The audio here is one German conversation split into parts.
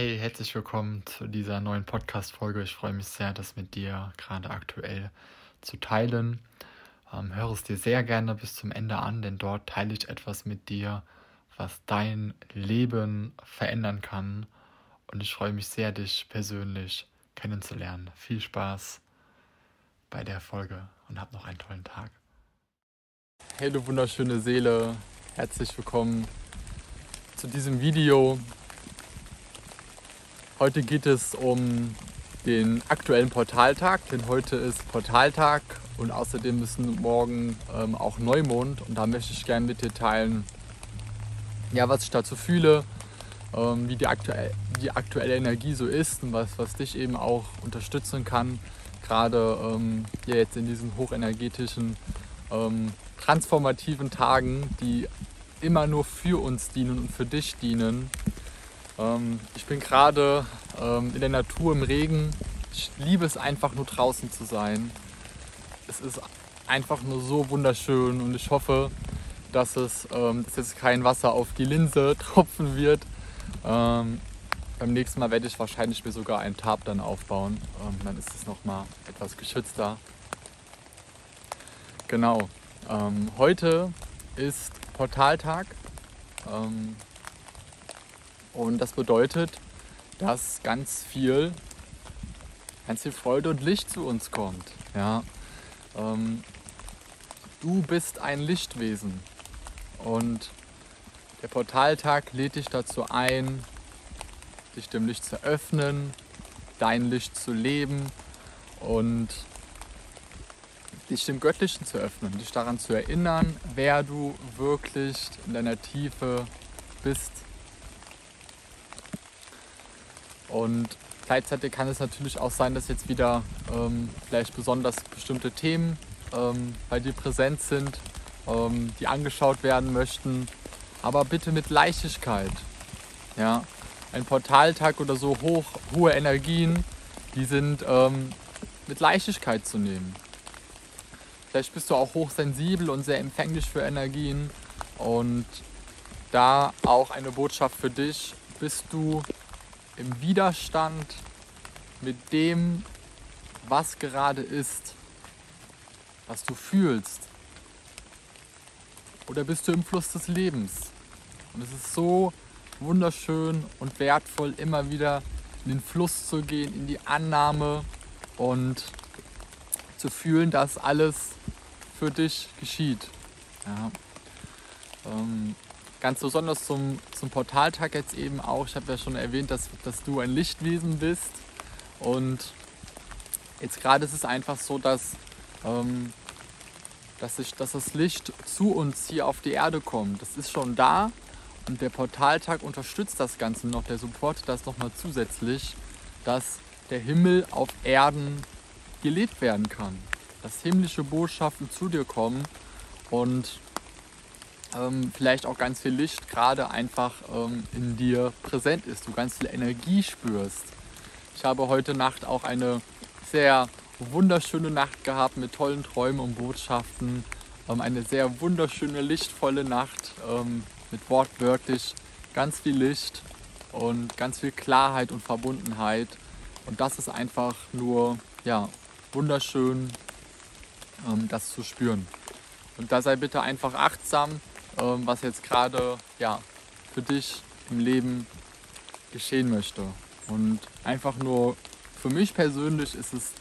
Hey, herzlich willkommen zu dieser neuen Podcast-Folge. Ich freue mich sehr, das mit dir gerade aktuell zu teilen. Ähm, höre es dir sehr gerne bis zum Ende an, denn dort teile ich etwas mit dir, was dein Leben verändern kann. Und ich freue mich sehr, dich persönlich kennenzulernen. Viel Spaß bei der Folge und hab noch einen tollen Tag. Hey, du wunderschöne Seele, herzlich willkommen zu diesem Video. Heute geht es um den aktuellen Portaltag, denn heute ist Portaltag und außerdem ist morgen ähm, auch Neumond und da möchte ich gerne mit dir teilen, ja, was ich dazu fühle, ähm, wie die, aktuell, die aktuelle Energie so ist und was, was dich eben auch unterstützen kann, gerade ähm, hier jetzt in diesen hochenergetischen, ähm, transformativen Tagen, die immer nur für uns dienen und für dich dienen ähm, ich bin gerade ähm, in der Natur im Regen. Ich liebe es einfach nur draußen zu sein. Es ist einfach nur so wunderschön und ich hoffe, dass es ähm, dass jetzt kein Wasser auf die Linse tropfen wird. Ähm, beim nächsten Mal werde ich wahrscheinlich mir sogar einen Tarp dann aufbauen. Ähm, dann ist es nochmal etwas geschützter. Genau. Ähm, heute ist Portaltag. Und das bedeutet, dass ganz viel, ganz viel Freude und Licht zu uns kommt. Ja? Ähm, du bist ein Lichtwesen. Und der Portaltag lädt dich dazu ein, dich dem Licht zu öffnen, dein Licht zu leben und dich dem Göttlichen zu öffnen, dich daran zu erinnern, wer du wirklich in deiner Tiefe bist und gleichzeitig kann es natürlich auch sein, dass jetzt wieder ähm, vielleicht besonders bestimmte Themen ähm, bei dir präsent sind, ähm, die angeschaut werden möchten. Aber bitte mit Leichtigkeit. Ja? Ein Portaltag oder so hoch, hohe Energien, die sind ähm, mit Leichtigkeit zu nehmen. Vielleicht bist du auch hochsensibel und sehr empfänglich für Energien. Und da auch eine Botschaft für dich. Bist du im Widerstand mit dem, was gerade ist, was du fühlst? Oder bist du im Fluss des Lebens? Und es ist so wunderschön und wertvoll, immer wieder in den Fluss zu gehen, in die Annahme und zu fühlen, dass alles für dich geschieht. Ja. Ähm, Ganz besonders zum, zum Portaltag jetzt eben auch. Ich habe ja schon erwähnt, dass, dass du ein Lichtwesen bist. Und jetzt gerade ist es einfach so, dass, ähm, dass, ich, dass das Licht zu uns hier auf die Erde kommt. Das ist schon da. Und der Portaltag unterstützt das Ganze noch. Der supportet das nochmal zusätzlich, dass der Himmel auf Erden gelebt werden kann. Dass himmlische Botschaften zu dir kommen und ähm, vielleicht auch ganz viel Licht gerade einfach ähm, in dir präsent ist, du ganz viel Energie spürst. Ich habe heute Nacht auch eine sehr wunderschöne Nacht gehabt mit tollen Träumen und Botschaften. Ähm, eine sehr wunderschöne, lichtvolle Nacht ähm, mit wortwörtlich ganz viel Licht und ganz viel Klarheit und Verbundenheit. Und das ist einfach nur ja, wunderschön, ähm, das zu spüren. Und da sei bitte einfach achtsam was jetzt gerade ja, für dich im Leben geschehen möchte. Und einfach nur für mich persönlich ist es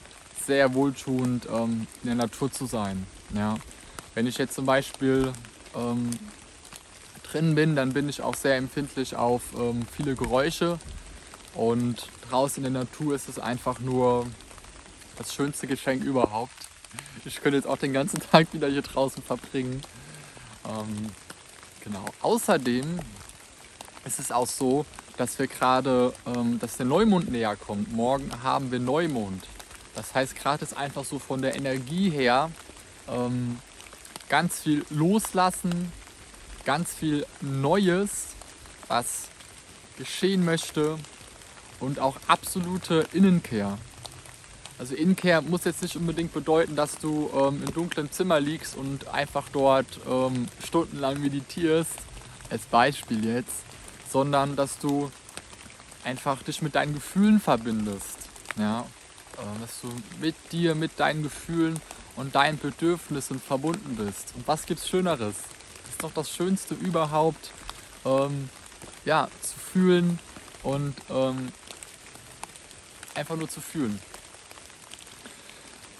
sehr wohltuend, ähm, in der Natur zu sein. Ja. Wenn ich jetzt zum Beispiel ähm, drin bin, dann bin ich auch sehr empfindlich auf ähm, viele Geräusche. Und draußen in der Natur ist es einfach nur das schönste Geschenk überhaupt. Ich könnte jetzt auch den ganzen Tag wieder hier draußen verbringen. Ähm, Genau. Außerdem ist es auch so, dass wir gerade, ähm, dass der Neumond näher kommt. Morgen haben wir Neumond. Das heißt, gerade ist einfach so von der Energie her ähm, ganz viel loslassen, ganz viel Neues, was geschehen möchte und auch absolute Innenkehr. Also Innenkehr muss jetzt nicht unbedingt bedeuten, dass du ähm, im dunklen Zimmer liegst und einfach dort ähm, stundenlang meditierst, als Beispiel jetzt, sondern dass du einfach dich mit deinen Gefühlen verbindest. Ja? Äh, dass du mit dir, mit deinen Gefühlen und deinen Bedürfnissen verbunden bist. Und was gibt's Schöneres? Das ist doch das Schönste überhaupt, ähm, ja, zu fühlen und ähm, einfach nur zu fühlen.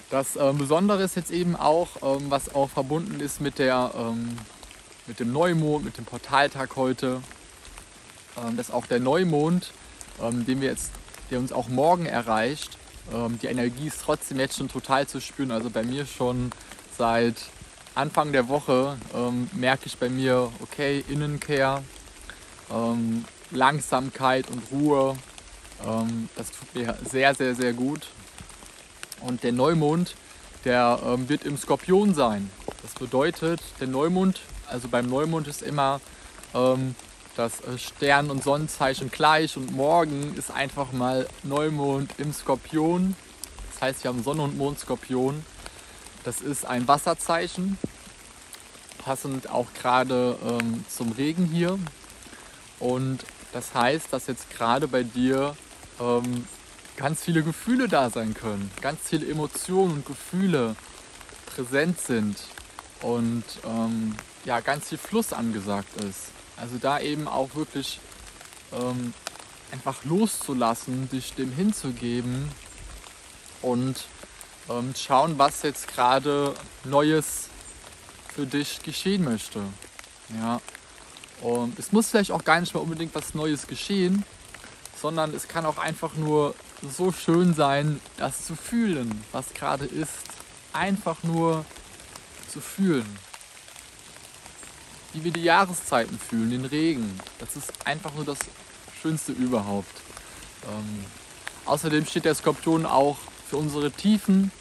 Das äh, Besondere ist jetzt eben auch, ähm, was auch verbunden ist mit, der, ähm, mit dem Neumond, mit dem Portaltag heute, ähm, dass auch der Neumond, ähm, den wir jetzt, der uns auch morgen erreicht, ähm, die Energie ist trotzdem jetzt schon total zu spüren. Also bei mir schon seit Anfang der Woche ähm, merke ich bei mir, okay, Innenkehr, Langsamkeit und Ruhe, ähm, das tut mir sehr, sehr, sehr gut. Und der Neumond, der ähm, wird im Skorpion sein. Das bedeutet, der Neumond, also beim Neumond ist immer ähm, das äh, Stern- und Sonnenzeichen gleich und morgen ist einfach mal Neumond im Skorpion. Das heißt, wir haben Sonne und Mond Skorpion. Das ist ein Wasserzeichen, passend auch gerade ähm, zum Regen hier. Und das heißt, dass jetzt gerade bei dir ähm, ganz viele Gefühle da sein können, ganz viele Emotionen und Gefühle präsent sind und ähm, ja, ganz viel Fluss angesagt ist. Also da eben auch wirklich ähm, einfach loszulassen, dich dem hinzugeben und ähm, schauen, was jetzt gerade Neues für dich geschehen möchte. Ja. Und es muss vielleicht auch gar nicht mal unbedingt was Neues geschehen, sondern es kann auch einfach nur so schön sein, das zu fühlen, was gerade ist. Einfach nur zu fühlen. Wie wir die Jahreszeiten fühlen, den Regen. Das ist einfach nur das Schönste überhaupt. Ähm, außerdem steht der Skorpion auch für unsere Tiefen,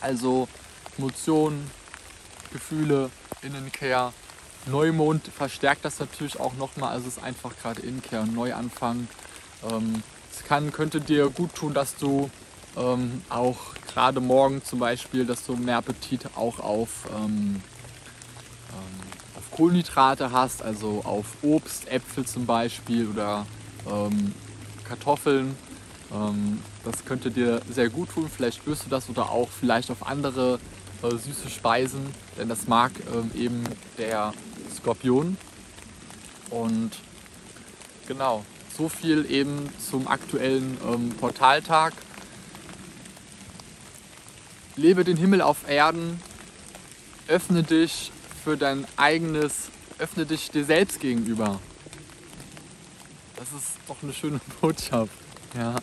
also Emotionen, Gefühle, Innenkehr. Neumond verstärkt das natürlich auch nochmal, also es ist einfach gerade Innenkehr und Neuanfang. Ähm, kann, könnte dir gut tun, dass du ähm, auch gerade morgen zum Beispiel, dass du mehr Appetit auch auf, ähm, ähm, auf Kohlenhydrate hast, also auf Obst, Äpfel zum Beispiel oder ähm, Kartoffeln. Ähm, das könnte dir sehr gut tun. Vielleicht spürst du das oder auch vielleicht auf andere äh, süße Speisen, denn das mag ähm, eben der Skorpion. Und genau, so viel eben zum aktuellen ähm, Portaltag. Lebe den Himmel auf Erden, öffne dich für dein eigenes, öffne dich dir selbst gegenüber. Das ist doch eine schöne Botschaft. Ja.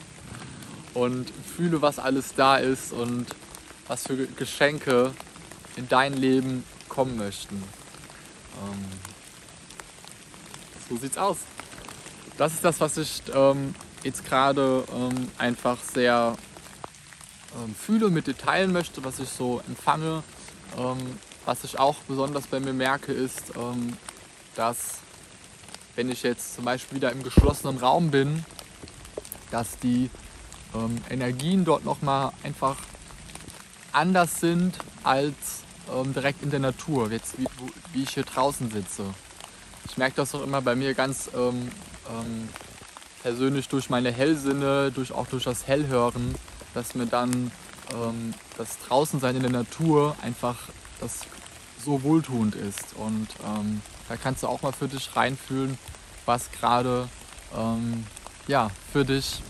Und fühle, was alles da ist und was für Geschenke in dein Leben kommen möchten. Ähm, so sieht's aus das ist das, was ich ähm, jetzt gerade ähm, einfach sehr ähm, fühle, mit dir teilen möchte, was ich so empfange. Ähm, was ich auch besonders bei mir merke, ist, ähm, dass wenn ich jetzt zum Beispiel wieder im geschlossenen Raum bin, dass die ähm, Energien dort nochmal einfach anders sind als direkt in der Natur, jetzt wie, wie, ich hier draußen sitze. Ich merke das auch immer bei mir ganz ähm, ähm, persönlich durch meine Hellsinne, durch, auch durch das Hellhören, dass mir dann ähm, das Draußensein in der Natur einfach das so wohltuend ist. Und ähm, da kannst du auch mal für dich reinfühlen, was gerade ähm, ja, für dich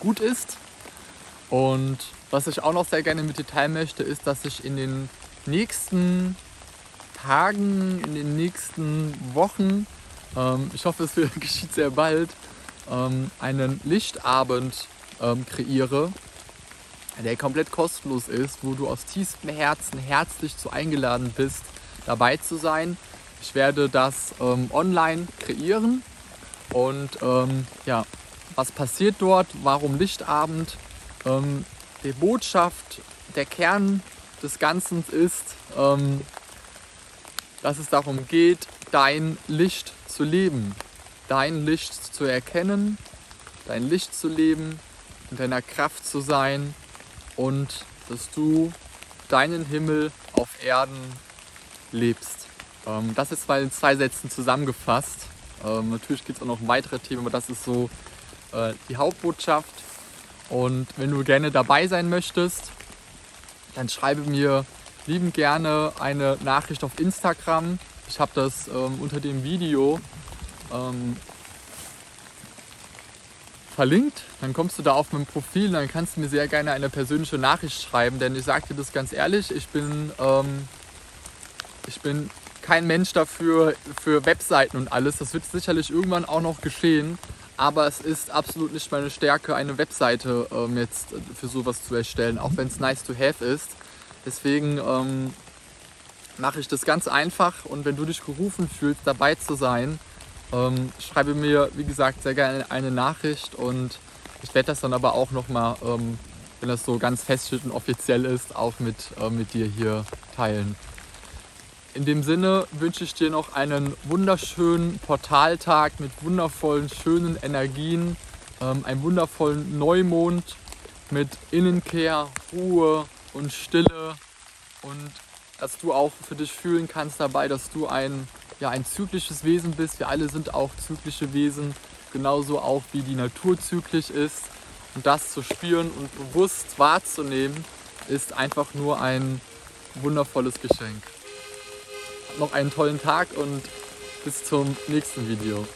gut ist. Und was ich auch noch sehr gerne mit dir teilen möchte, ist, dass ich in den nächsten Tagen, in den nächsten Wochen ähm, ich hoffe, es geschieht sehr bald, ähm, einen Lichtabend ähm, kreiere, der komplett kostenlos ist, wo du aus tiefstem Herzen herzlich zu eingeladen bist, dabei zu sein. Ich werde das ähm, online kreieren und ähm, ja, was passiert dort? Warum Lichtabend? Die Botschaft, der Kern des Ganzen ist, dass es darum geht, dein Licht zu leben, dein Licht zu erkennen, dein Licht zu leben, in deiner Kraft zu sein und dass du deinen Himmel auf Erden lebst. Ähm, das ist mal in zwei Sätzen zusammengefasst. Ähm, natürlich gibt es auch noch weitere Themen, aber das ist so äh, die Hauptbotschaft. Und wenn du gerne dabei sein möchtest, dann schreibe mir liebend gerne eine Nachricht auf Instagram. Ich habe das ähm, unter dem Video ähm, verlinkt. Dann kommst du da auf mein Profil und dann kannst du mir sehr gerne eine persönliche Nachricht schreiben. Denn ich sage dir das ganz ehrlich, ich bin, ähm, ich bin kein Mensch dafür für Webseiten und alles. Das wird sicherlich irgendwann auch noch geschehen. Aber es ist absolut nicht meine Stärke, eine Webseite ähm, jetzt für sowas zu erstellen, auch wenn es nice to have ist. Deswegen ähm, mache ich das ganz einfach. Und wenn du dich gerufen fühlst, dabei zu sein, ähm, schreibe mir, wie gesagt, sehr gerne eine Nachricht. Und ich werde das dann aber auch nochmal, ähm, wenn das so ganz feststeht und offiziell ist, auch mit, äh, mit dir hier teilen. In dem Sinne wünsche ich dir noch einen wunderschönen Portaltag mit wundervollen, schönen Energien, ähm, einen wundervollen Neumond mit Innenkehr, Ruhe und Stille. Und dass du auch für dich fühlen kannst dabei, dass du ein ja, ein zyklisches Wesen bist. Wir alle sind auch zyklische Wesen, genauso auch wie die Natur zyklisch ist. Und das zu spüren und bewusst wahrzunehmen, ist einfach nur ein wundervolles Geschenk. Noch einen tollen Tag und bis zum nächsten Video.